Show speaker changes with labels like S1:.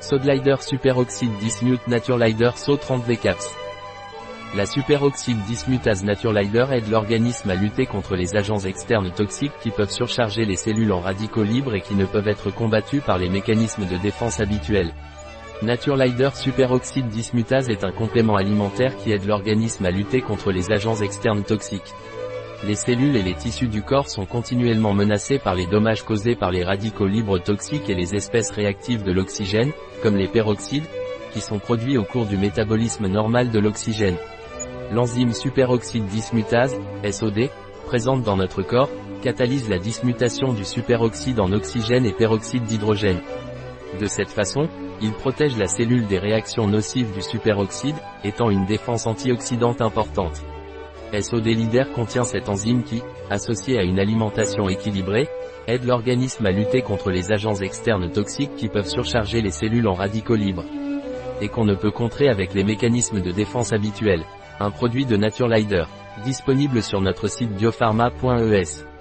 S1: Sodlider Superoxide Dismute Naturelider SO 30 VCAPS. La superoxyde dismutase Naturelider aide l'organisme à lutter contre les agents externes toxiques qui peuvent surcharger les cellules en radicaux libres et qui ne peuvent être combattus par les mécanismes de défense habituels. Naturelider superoxyde dismutase est un complément alimentaire qui aide l'organisme à lutter contre les agents externes toxiques. Les cellules et les tissus du corps sont continuellement menacés par les dommages causés par les radicaux libres toxiques et les espèces réactives de l'oxygène, comme les peroxydes, qui sont produits au cours du métabolisme normal de l'oxygène. L'enzyme superoxyde dismutase, SOD, présente dans notre corps, catalyse la dismutation du superoxyde en oxygène et peroxyde d'hydrogène. De cette façon, il protège la cellule des réactions nocives du superoxyde, étant une défense antioxydante importante. SOD Leader contient cette enzyme qui, associée à une alimentation équilibrée, aide l'organisme à lutter contre les agents externes toxiques qui peuvent surcharger les cellules en radicaux libres. Et qu'on ne peut contrer avec les mécanismes de défense habituels. Un produit de Naturelider. Disponible sur notre site biopharma.es.